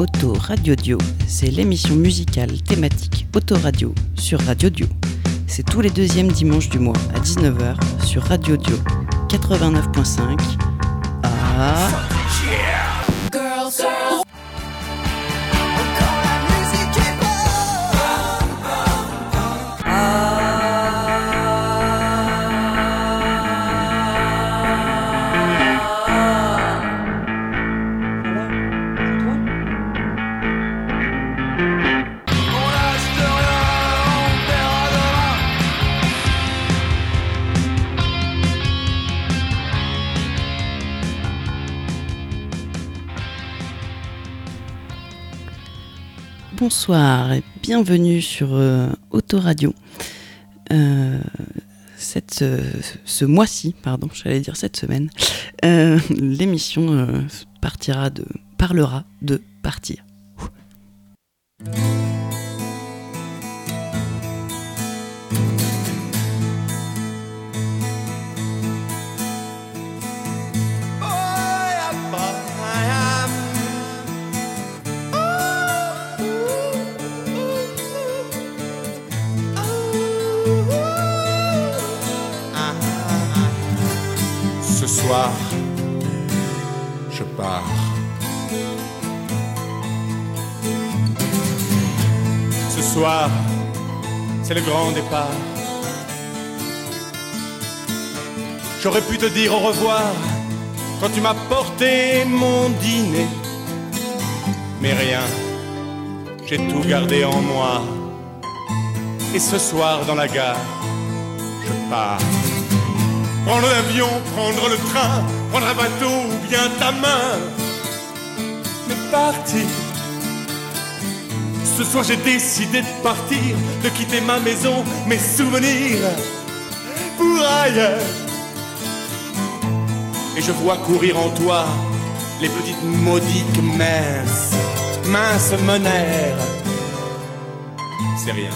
Auto Radio Dio, c'est l'émission musicale thématique Autoradio sur Radio Dio. C'est tous les deuxièmes dimanches du mois à 19h sur Radio Dio 89.5 à... Bonsoir et bienvenue sur euh, Autoradio. Euh, euh, ce mois-ci, pardon, j'allais dire cette semaine, l'émission partira de, parlera de partir. Soir, je pars. Ce soir, c'est le grand départ. J'aurais pu te dire au revoir quand tu m'as porté mon dîner. Mais rien, j'ai tout gardé en moi. Et ce soir dans la gare, je pars. Prendre l'avion, prendre le train, prendre un bateau ou bien ta main. Mais partir. Ce soir j'ai décidé de partir, de quitter ma maison, mes souvenirs pour ailleurs. Et je vois courir en toi les petites maudiques minces, minces monnaires. C'est rien.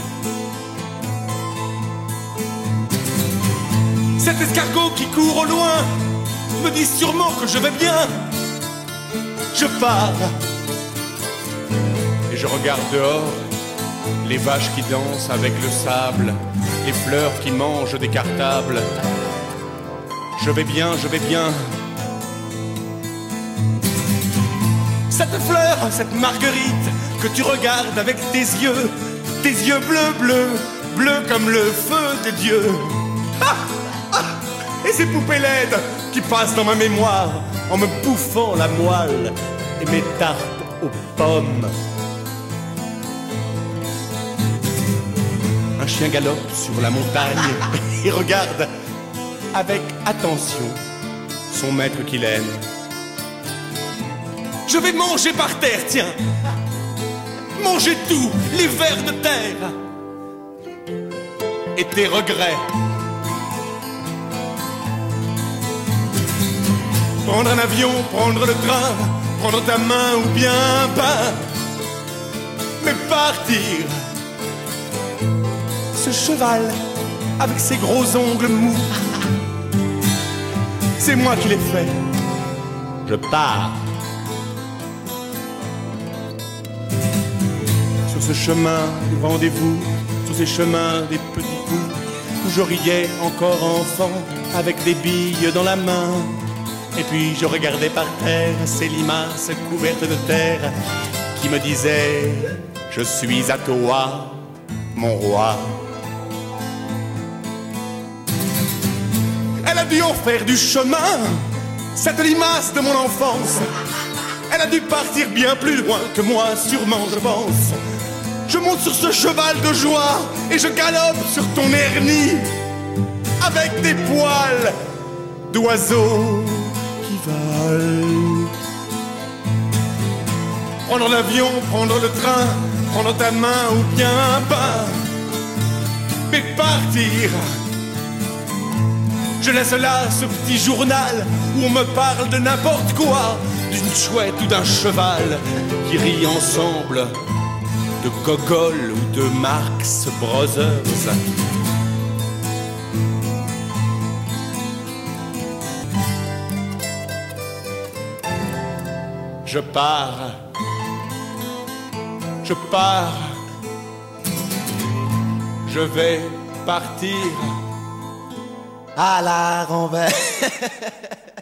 Cet escargot qui court au loin me dit sûrement que je vais bien. Je pars et je regarde dehors les vaches qui dansent avec le sable, les fleurs qui mangent des cartables. Je vais bien, je vais bien. Cette fleur, cette marguerite que tu regardes avec tes yeux, tes yeux bleus, bleus, bleus comme le feu des dieux. Ah et ces poupées laides qui passent dans ma mémoire en me bouffant la moelle et mes tartes aux pommes. Un chien galope sur la montagne et regarde avec attention son maître qu'il aime. Je vais manger par terre, tiens. Manger tout, les vers de terre. Et tes regrets. Prendre un avion, prendre le train, prendre ta main ou bien pas. Mais partir. Ce cheval avec ses gros ongles mous. C'est moi qui l'ai fait. Je pars. Sur ce chemin du rendez-vous, sur ces chemins des petits coups, où je riais encore enfant avec des billes dans la main. Et puis je regardais par terre ces limaces couvertes de terre qui me disaient Je suis à toi, mon roi. Elle a dû en faire du chemin, cette limace de mon enfance. Elle a dû partir bien plus loin que moi, sûrement, je pense. Je monte sur ce cheval de joie et je galope sur ton hernie avec des poils d'oiseau volent. Prendre l'avion, prendre le train, prendre ta main ou bien un pain, mais partir. Je laisse là ce petit journal où on me parle de n'importe quoi, d'une chouette ou d'un cheval qui rit ensemble de Gogol ou de Marx Brothers. Je pars. Je pars, je vais partir. À la renverse.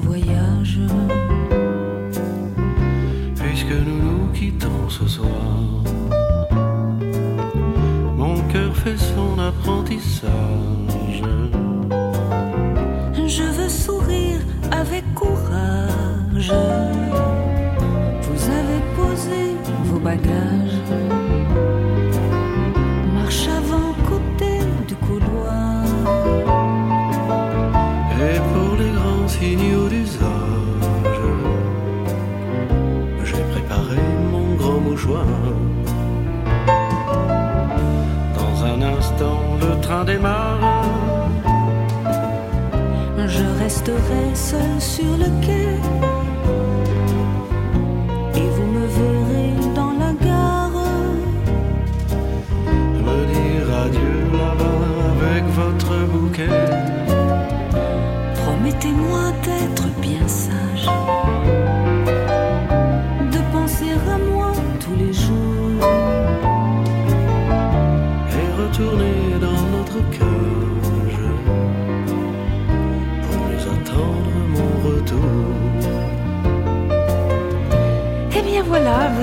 voyage. Puisque nous nous quittons ce soir, mon cœur fait son apprentissage. Je veux sourire avec courage. Je resterai seul sur le quai.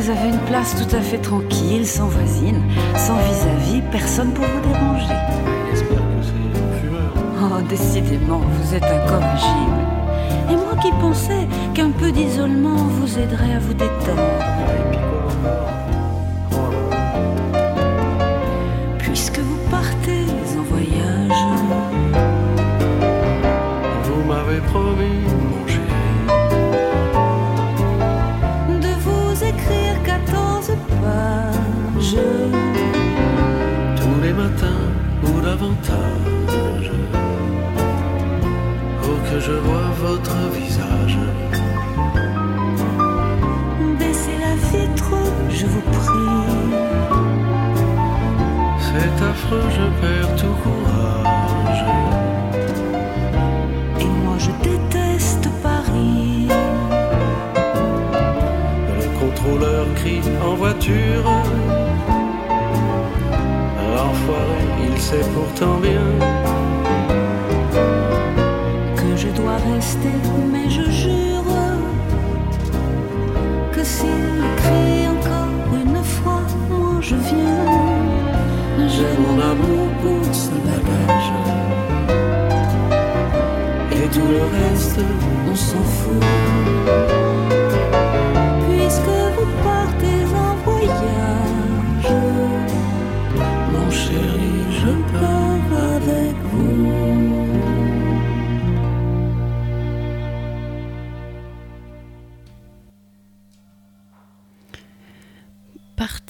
Vous avez une place tout à fait tranquille, sans voisine, sans vis-à-vis, personne pour vous déranger. J'espère que c'est un fumeur. Oh, décidément, vous êtes incorrigible. Et moi qui pensais qu'un peu d'isolement vous aiderait à vous détendre. Je perds tout courage. Et moi je déteste Paris. Le contrôleur crie en voiture. L'enfoiré, il sait pourtant bien que je dois rester, mais je jure que s'il crie encore une fois, moi je viens. J'ai mon amour pour ce bagage. Et tout le reste, on s'en fout.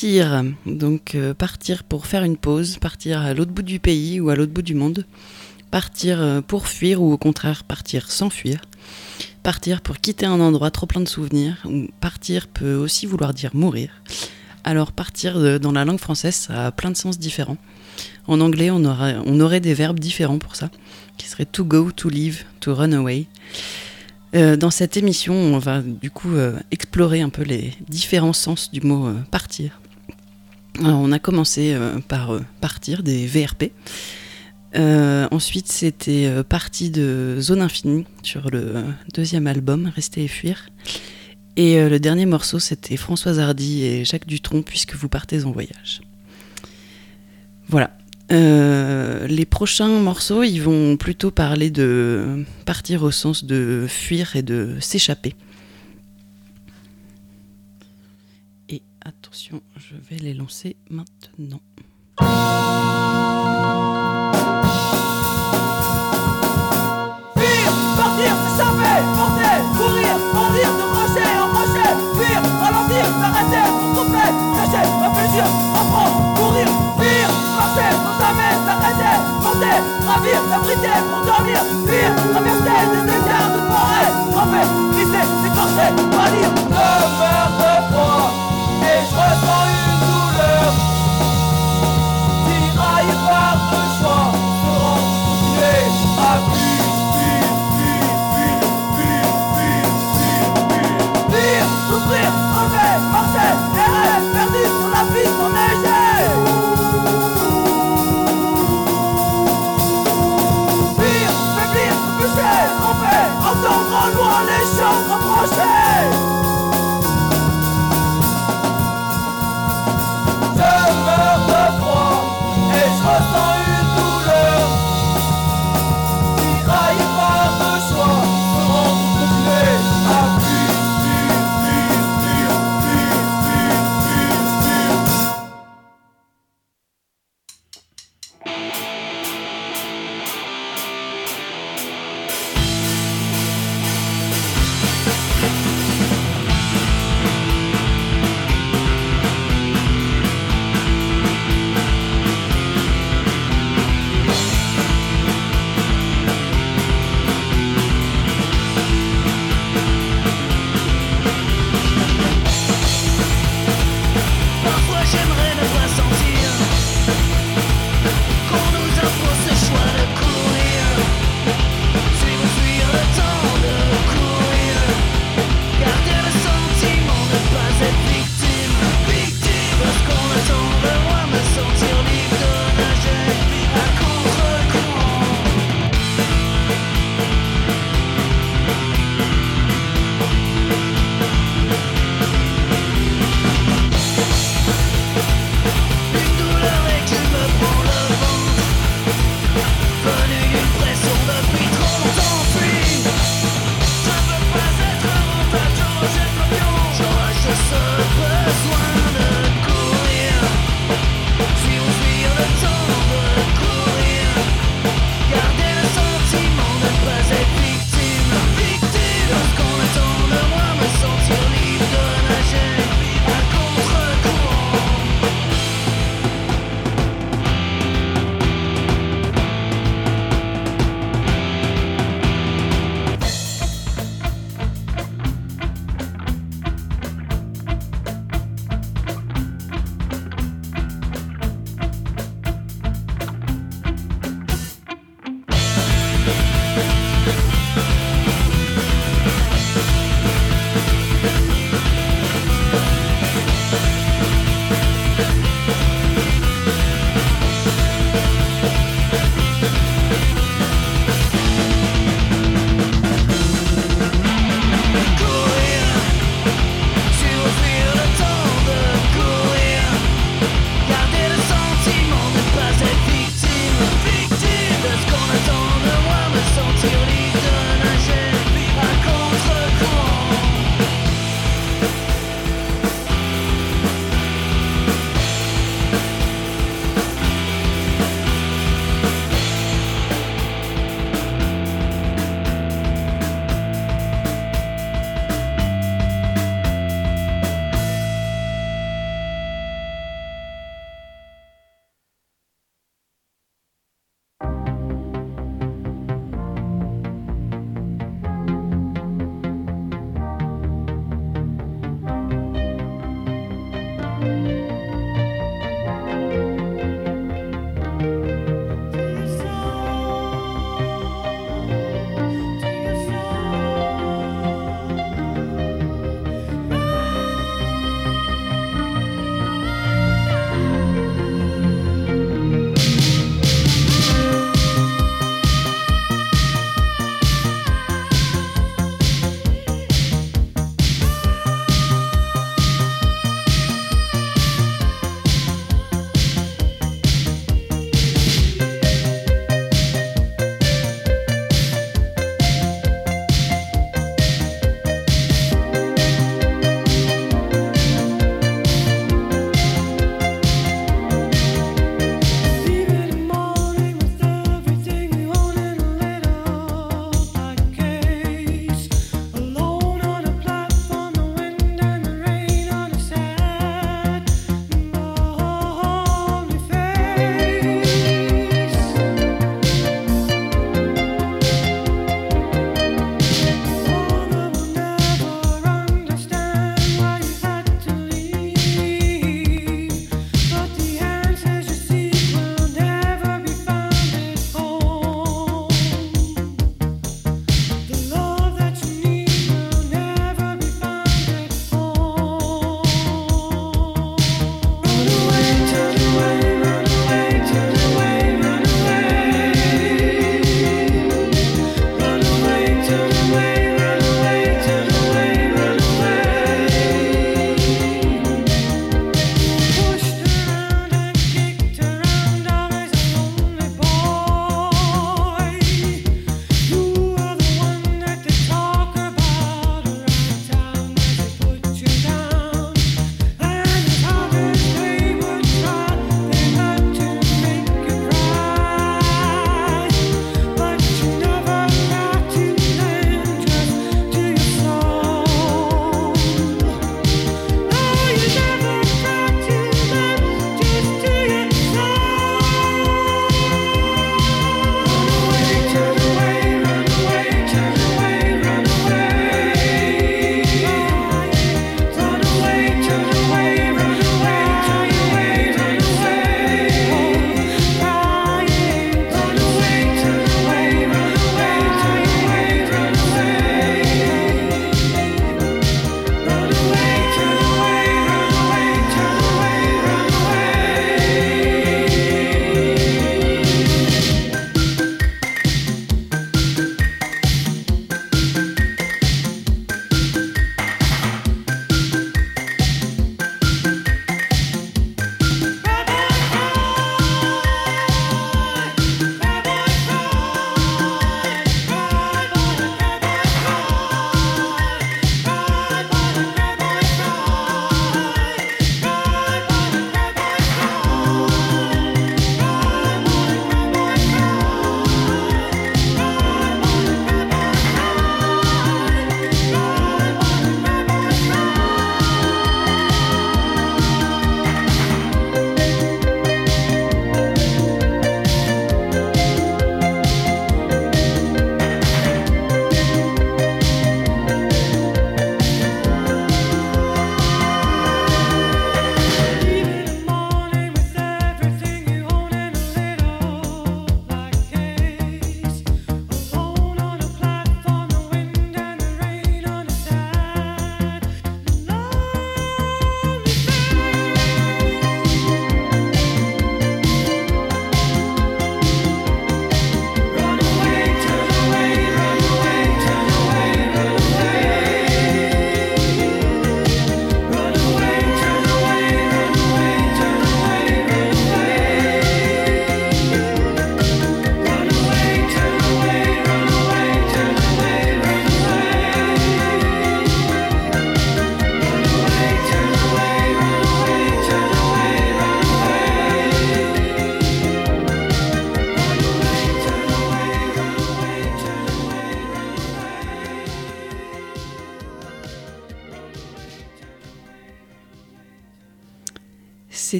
Partir, donc euh, partir pour faire une pause, partir à l'autre bout du pays ou à l'autre bout du monde, partir euh, pour fuir ou au contraire partir sans fuir, partir pour quitter un endroit trop plein de souvenirs, ou partir peut aussi vouloir dire mourir. Alors partir euh, dans la langue française, ça a plein de sens différents. En anglais, on, aura- on aurait des verbes différents pour ça, qui seraient to go, to leave, to run away. Dans cette émission, on va du coup explorer un peu les différents sens du mot partir. On a commencé euh, par euh, partir des VRP. Euh, ensuite, c'était partie de Zone Infinie sur le deuxième album, Rester et fuir. Et le dernier morceau, c'était Françoise Hardy et Jacques Dutronc, puisque vous partez en voyage. Voilà. Les prochains morceaux, ils vont plutôt parler de partir au sens de fuir et de s'échapper. Et attention, je vais les lancer maintenant.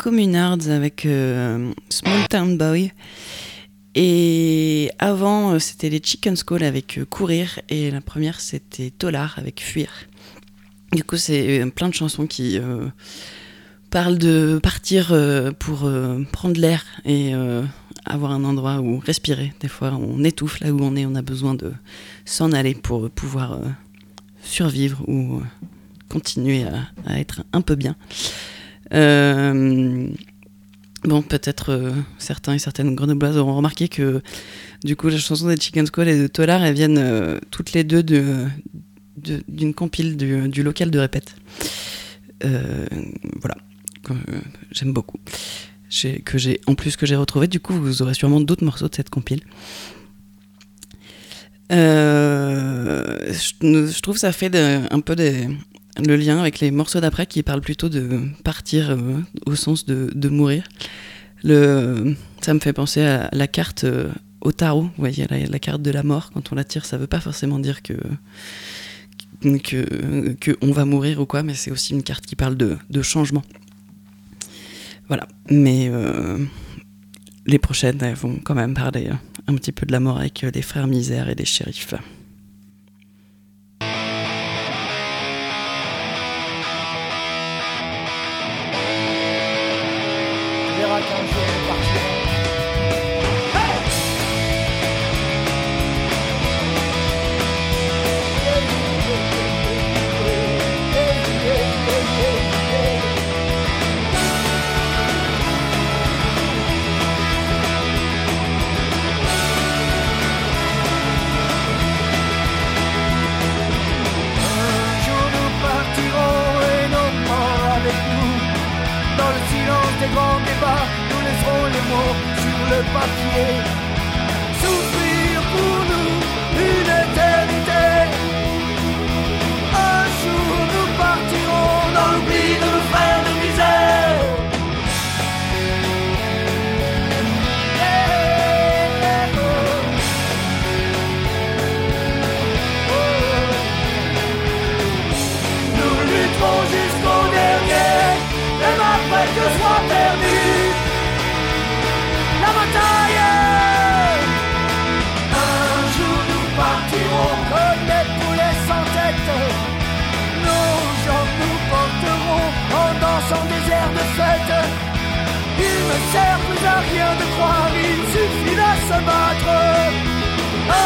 Communards avec euh, Small Town Boy. Et avant, euh, c'était les Chicken Skull avec euh, Courir. Et la première, c'était Tolar avec Fuir. Du coup, c'est euh, plein de chansons qui parlent de partir pour prendre l'air et avoir un endroit où respirer. Des fois, on étouffe là où on est, on a besoin de s'en aller pour pouvoir survivre ou continuer à être un peu bien. Euh, bon, peut-être euh, certains et certaines grenobloises auront remarqué que du coup, les chansons des Chicken Skull et de Tolar, elles viennent euh, toutes les deux de, de- d'une compile du, local de répète. Voilà, j'aime beaucoup. Que en plus que j'ai retrouvé. Du coup, vous aurez sûrement d'autres morceaux de cette compile. Je, trouve ça fait de- un peu des- le lien avec les morceaux d'après qui parlent plutôt de partir euh, au sens de, mourir. Ça me fait penser à la carte euh, au tarot. Vous voyez, la, carte de la mort, quand on la tire, ça veut pas forcément dire que que, que on va mourir ou quoi, mais c'est aussi une carte qui parle de, changement. Voilà. Mais euh, les prochaines vont quand même parler un petit peu de la mort avec les frères Misère et les shérifs. Le papier. Il ne sert plus à rien de croire, il suffit de se battre.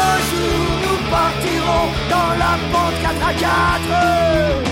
Un jour nous partirons dans la pente 4 à 4.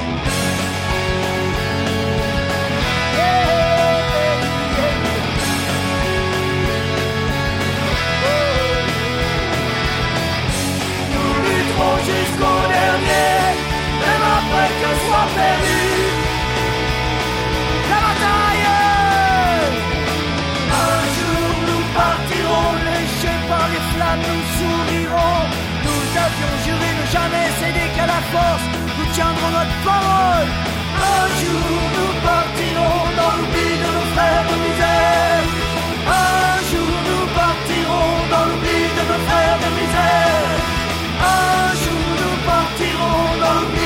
Jamais céder qu'à la force, nous tiendrons notre parole. Un jour nous partirons dans l'oubli de nos frères de misère. Un jour nous partirons dans l'oubli de nos frères de misère. Un jour nous partirons dans l'oubli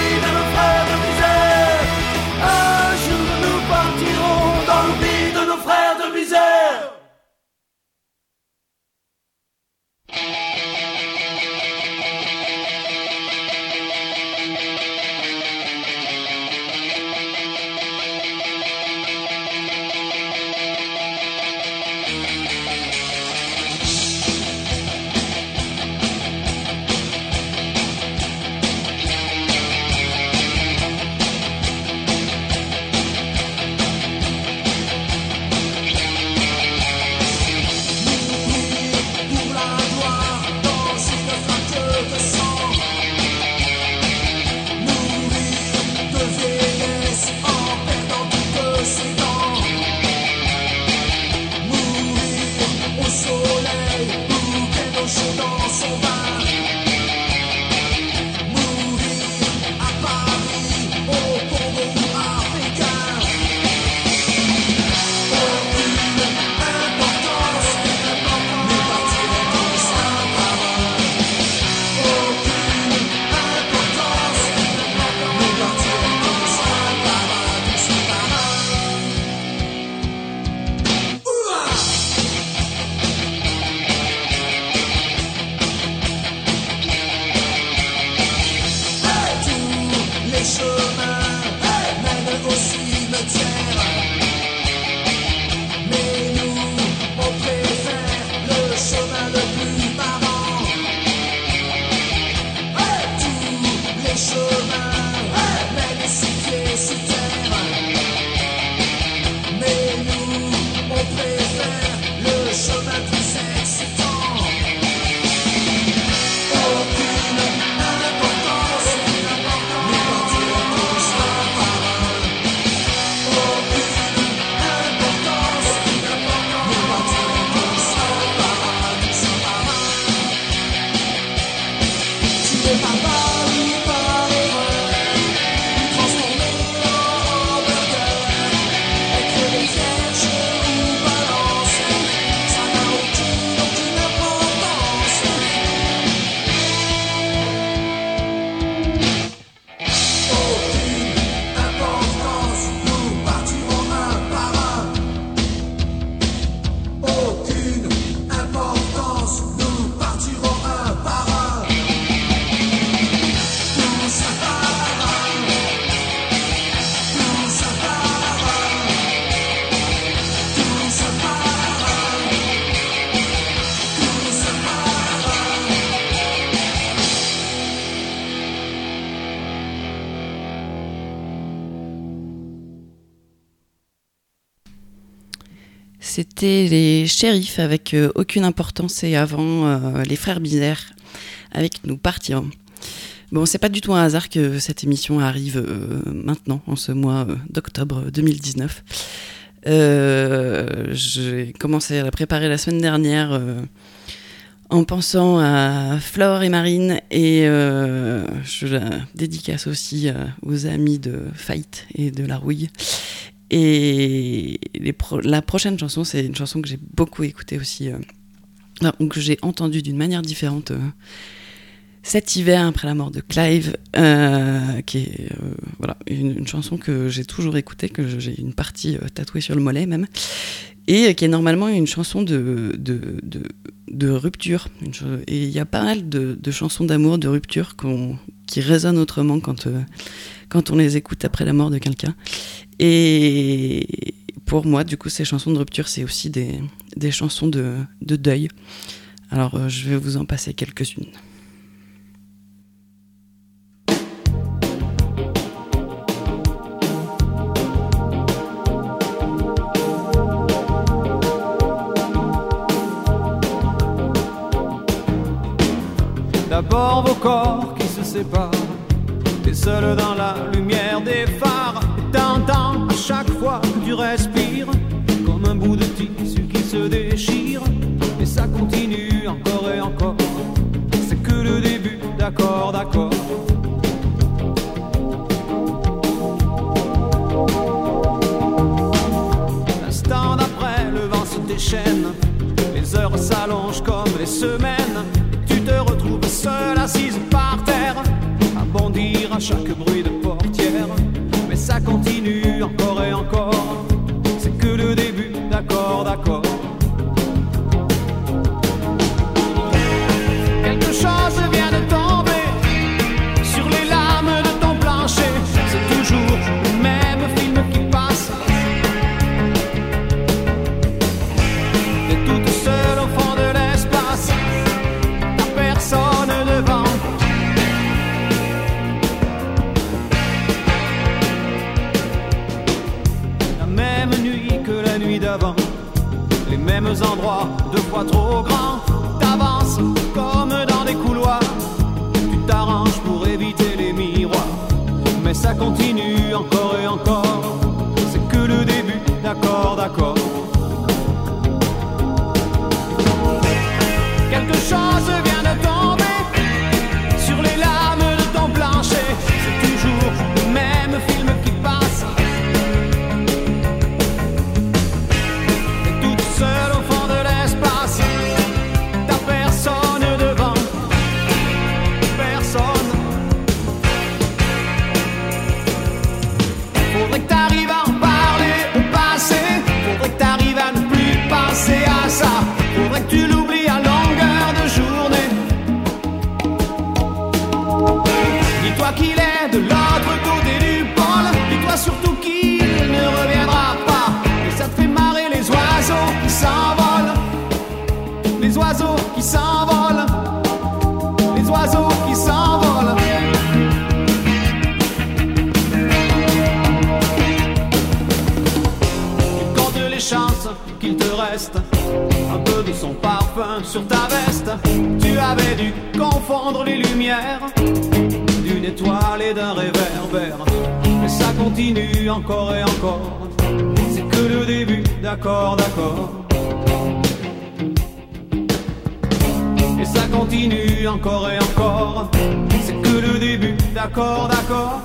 Les shérifs avec euh, aucune importance et avant euh, les frères Bizère avec Nous partir. Bon, c'est pas du tout un hasard que cette émission arrive euh, maintenant, en ce mois d'octobre 2019. Euh, J'ai commencé à la préparer la semaine dernière en pensant à Flore et Marine et je la dédicace aussi aux amis de Fight et de La Rouille. Et la prochaine chanson, c'est une chanson que j'ai beaucoup écoutée aussi, euh, que j'ai entendue d'une manière différente euh, cet hiver après la mort de Clive, euh, qui est euh, voilà, une, chanson que j'ai toujours écoutée, que j'ai une partie tatouée sur le mollet même, et qui est normalement une chanson de, de, de, rupture. Et il y a pas mal de, chansons d'amour, de rupture qui résonnent autrement quand, quand on les écoute après la mort de quelqu'un. Et pour moi, du coup, ces chansons de rupture, c'est aussi des, des chansons de, de deuil. Alors, euh, je vais vous en passer quelques-unes. D'abord vos corps qui se séparent, et seul dans la lumière tu respires, comme un bout de tissu qui se déchire. Et ça continue encore et encore. C'est que le début, d'accord, d'accord. L'instant d'après, le vent se déchaîne. Les heures s'allongent comme les semaines. Continue Faudrait que t'arrives à en parler au passé. Faudrait que t'arrives à ne plus penser à ça. Faudrait que tu l'oublies à longueur de journée. Dis-toi qu'il est de l'autre côté du pôle. Dis-toi surtout sur ta veste. Tu avais dû confondre les lumières d'une étoile et d'un réverbère. Mais ça continue encore et encore. C'est que le début, d'accord, d'accord. Et ça continue encore et encore. C'est que le début, d'accord, d'accord.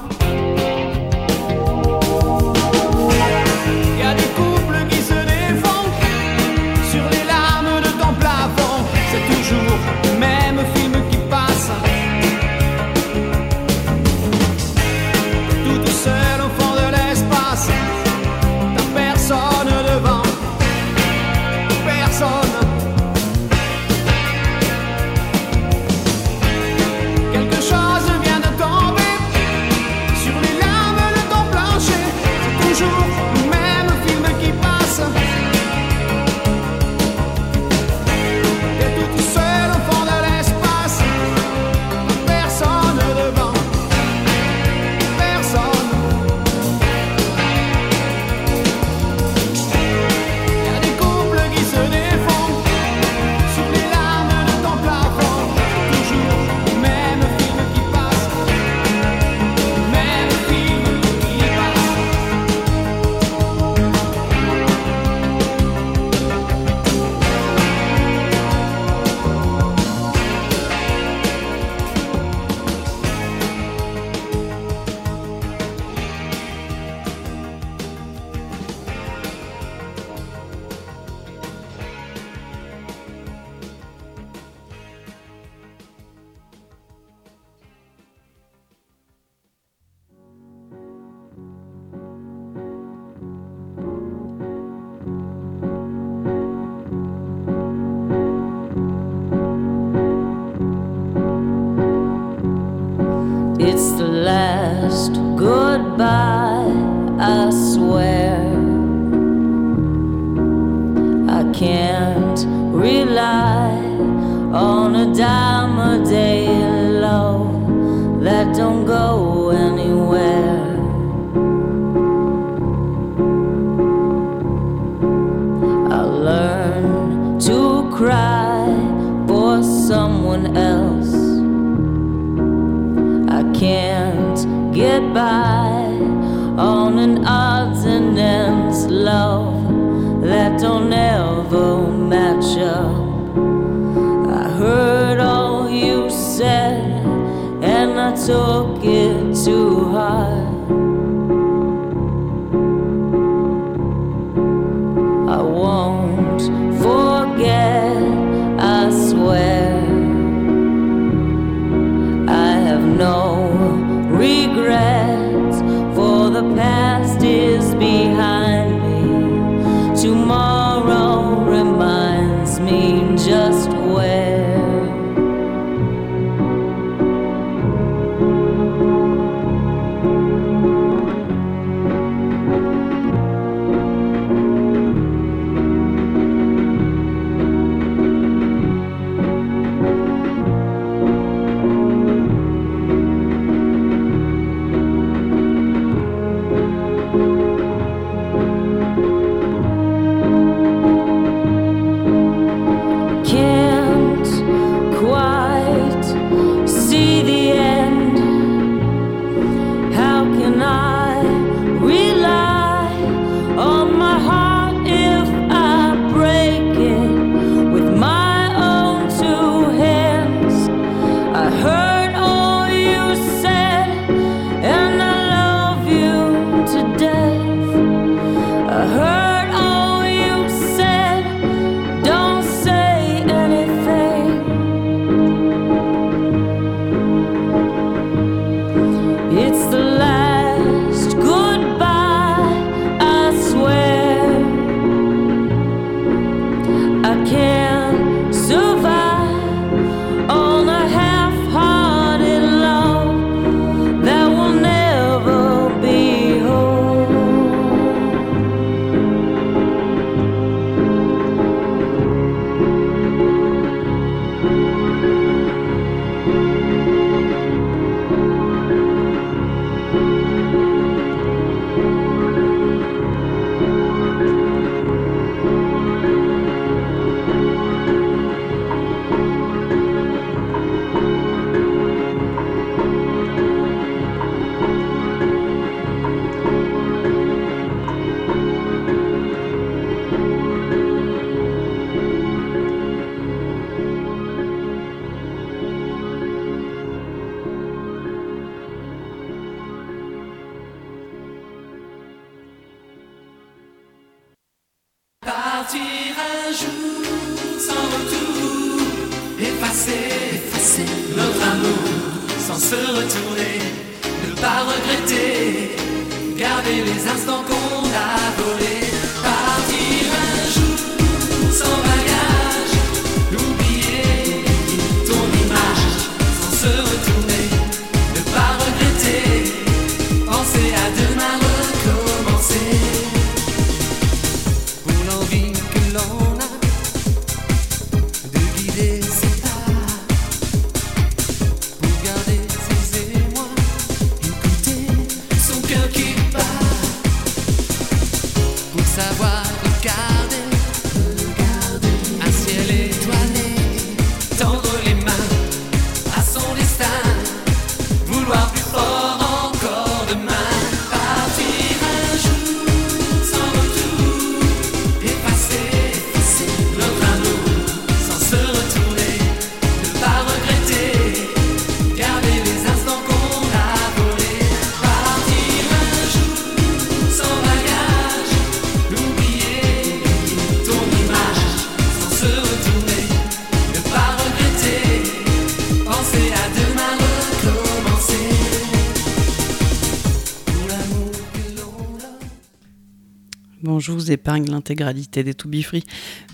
Vous épargne l'intégralité des To Be Free,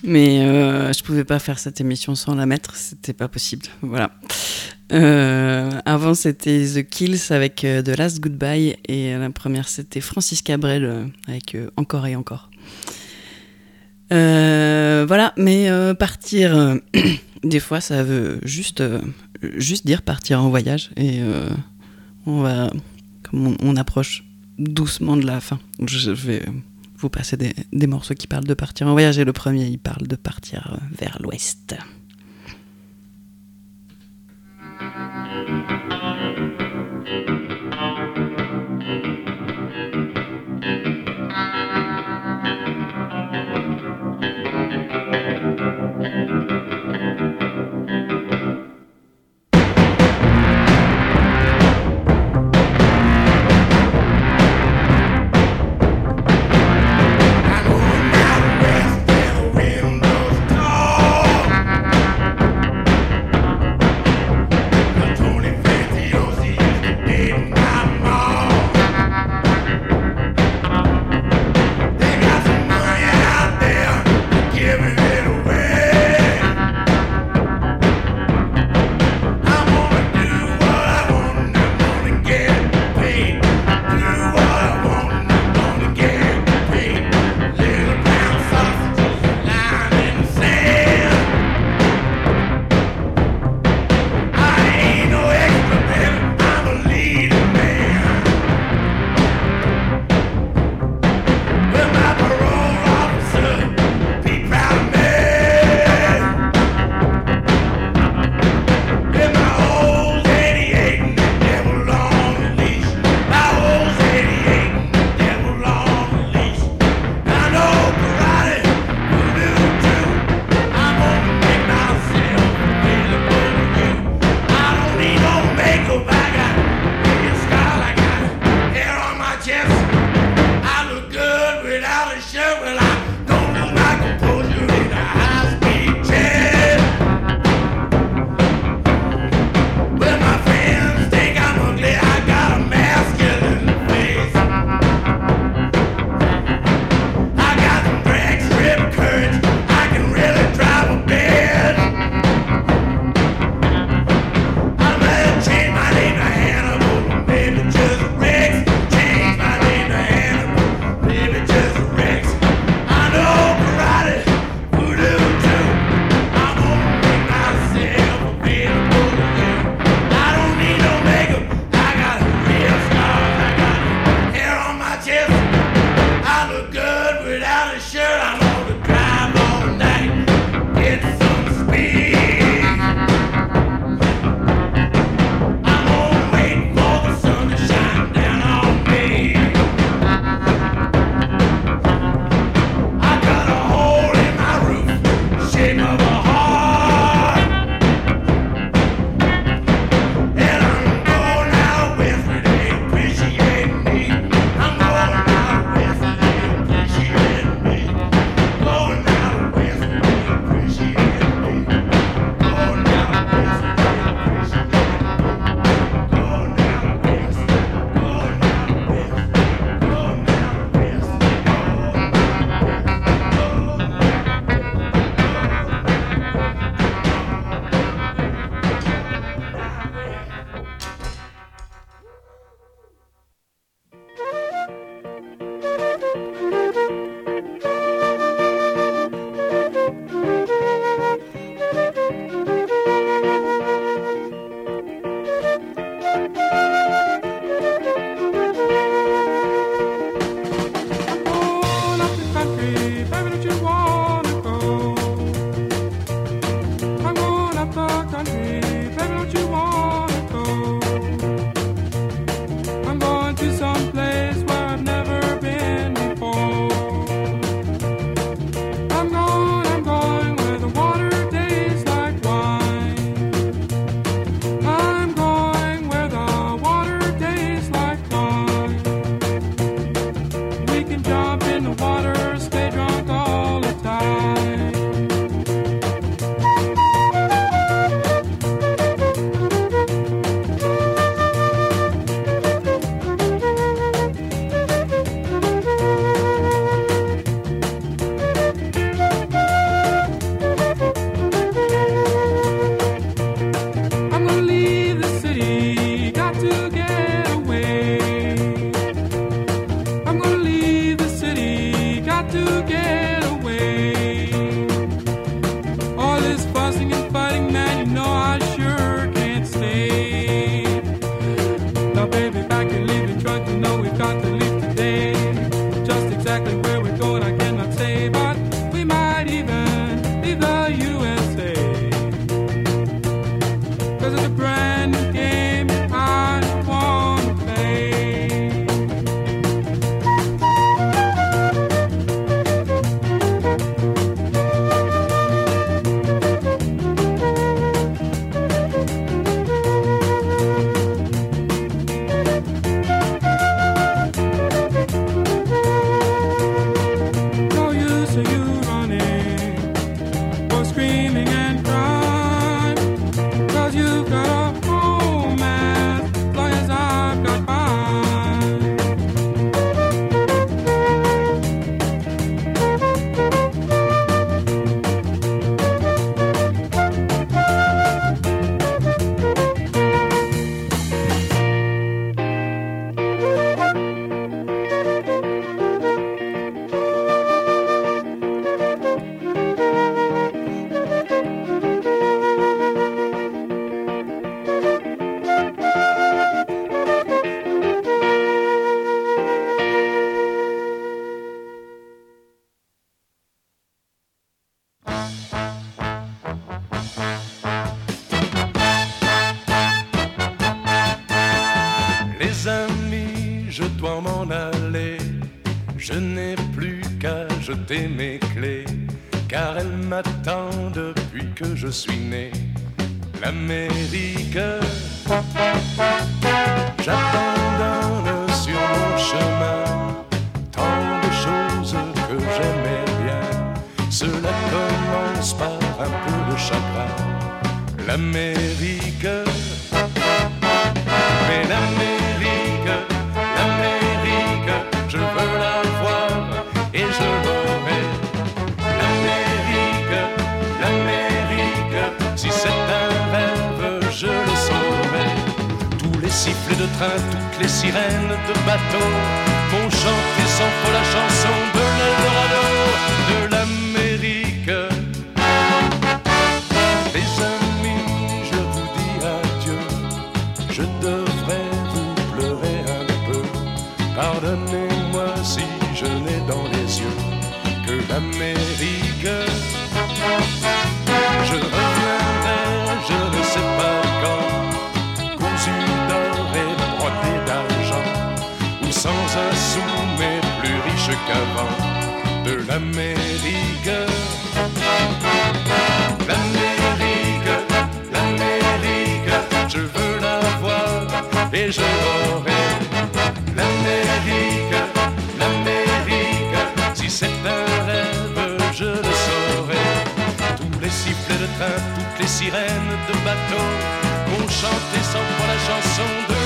mais euh, je pouvais pas faire cette émission sans la mettre, c'était pas possible. Voilà. Euh, avant, c'était The Kills avec euh, The Last Goodbye. Et la première, c'était Francis Cabrel avec Encore et encore. Voilà, mais partir, des fois, ça veut juste, juste dire partir en voyage. Et on va, comme on, on approche doucement de la fin, je vais vous passer des, des morceaux qui parlent de partir en voyage. Et le premier, il parle de partir euh, vers l'ouest. Jeter mes clés, car elles m'attendent depuis que je suis né. L'Amérique, j'abandonne sur mon chemin tant de choses que j'aimais bien. Cela commence par un peu de chagrin. L'Amérique, sifflets de train, toutes les sirènes de bateau vont chanter sans faux la chanson de l'Eldorado, de l'Amérique. Les amis, je vous dis adieu. Je devrais vous pleurer un peu. Pardonnez-moi si je n'ai dans les yeux que l'Amérique. Qu'avant, de l'Amérique. L'Amérique, l'Amérique, je veux la voir et je l'aurai. L'Amérique, l'Amérique, si c'est un rêve, je le saurai. Tous les sifflets de train, toutes les sirènes de bateau vont chanter sans foi la chanson de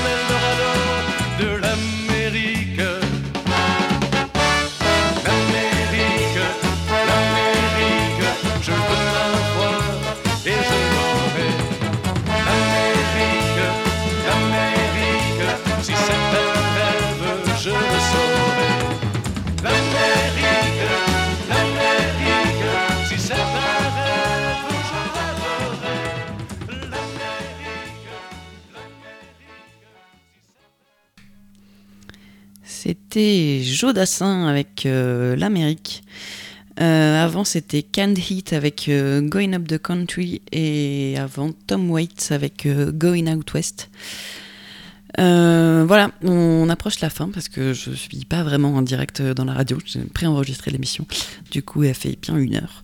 C'était Joe Dassin avec euh, l'Amérique. Euh, avant, c'était Canned Heat avec euh, Going Up the Country et avant Tom Waits avec Going Out West. Voilà, on approche la fin parce que je suis pas vraiment en direct dans la radio. J'ai préenregistré l'émission. Du coup, elle fait bien une heure.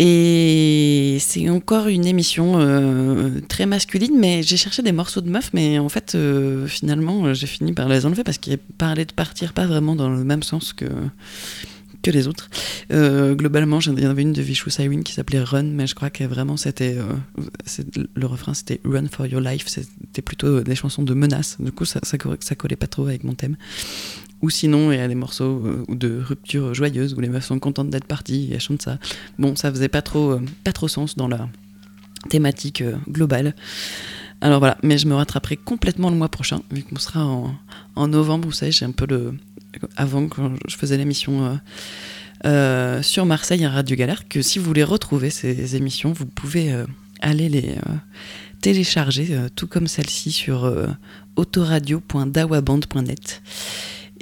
Et c'est encore une émission euh, très masculine, mais j'ai cherché des morceaux de meufs, mais en fait, euh, finalement, j'ai fini par les enlever parce qu'ils parlaient de partir pas vraiment dans le même sens que, que les autres. Euh, globalement, il y en avait une de Vishou Cyrene qui s'appelait Run, mais je crois que vraiment c'était. euh, le refrain c'était Run for Your Life, c'était plutôt des chansons de menaces, du coup ça, ça, ça collait pas trop avec mon thème. Ou sinon, il y a des morceaux euh, de rupture joyeuse où les meufs sont contentes d'être parties et elles chantent ça. Bon, ça faisait pas trop, euh, pas trop sens dans la thématique euh, globale. Alors voilà, mais je me rattraperai complètement le mois prochain, vu qu'on sera en, en novembre. Vous savez, j'ai un peu le. Avant, quand je faisais l'émission sur Marseille à Radio Galère, que si vous voulez retrouver ces émissions, vous pouvez aller les télécharger, tout comme celle-ci, sur autoradio.dawaband.net.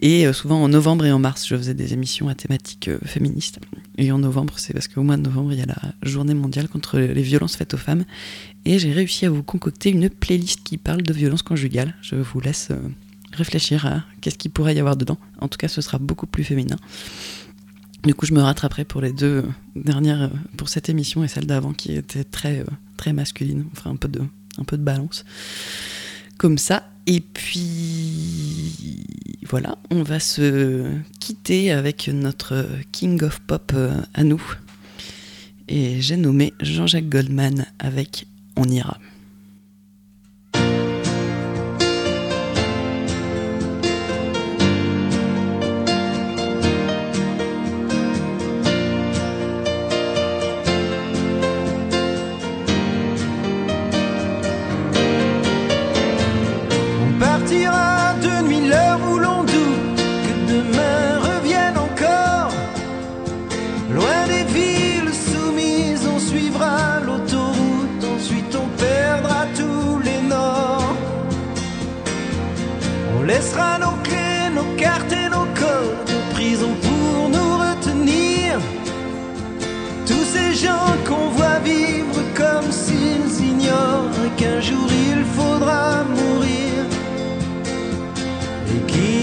Et euh, souvent en novembre et en mars, je faisais des émissions à thématique euh, féministe. Et en novembre, c'est parce qu'au mois de novembre, il y a la journée mondiale contre les violences faites aux femmes. Et j'ai réussi à vous concocter une playlist qui parle de violences conjugales. Je vous laisse euh, réfléchir à qu'est-ce qu'il pourrait y avoir dedans. En tout cas, ce sera beaucoup plus féminin. Du coup, je me rattraperai pour les deux dernières, pour cette émission et celle d'avant qui était très, très masculine. On fera un un peu de balance. Comme ça. Et puis, voilà, on va se quitter avec notre King of Pop euh, à nous. Et j'ai nommé Jean-Jacques Goldman avec On ira. Nos clés, nos cartes et nos codes de prison pour nous retenir. Tous ces gens qu'on voit vivre comme s'ils ignorent qu'un jour il faudra mourir.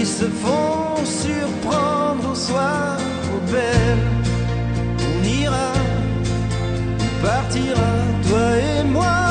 se font surprendre au soir aux belles. On ira, on partira, toi et moi,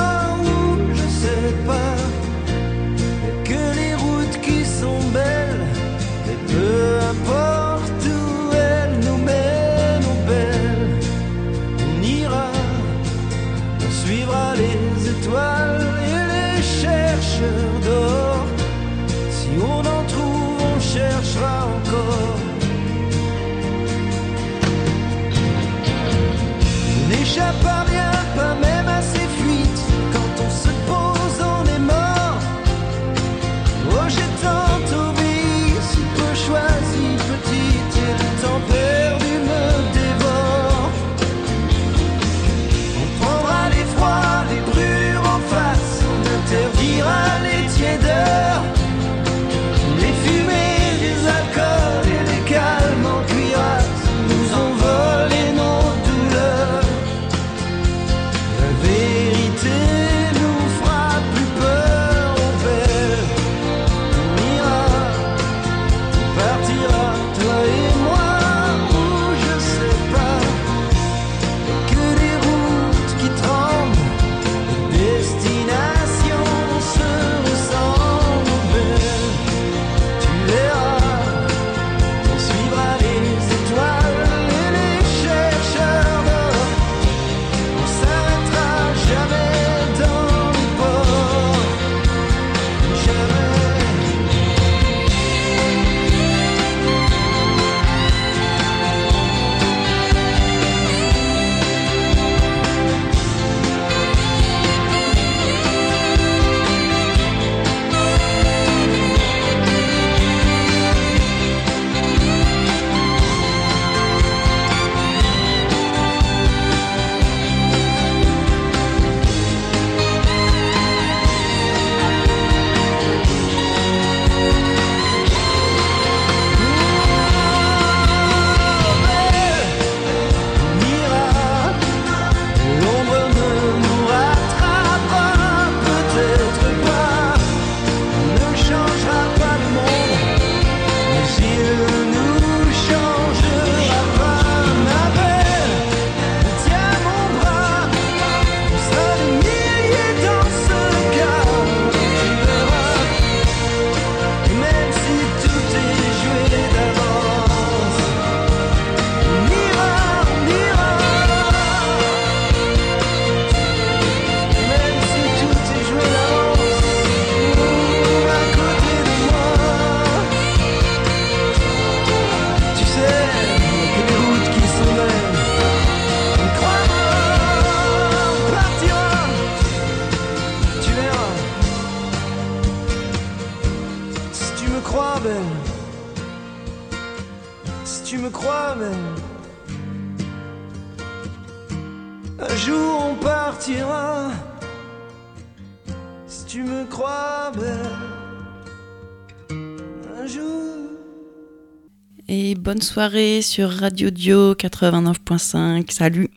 soirée sur Radio Dio 89.5. Salut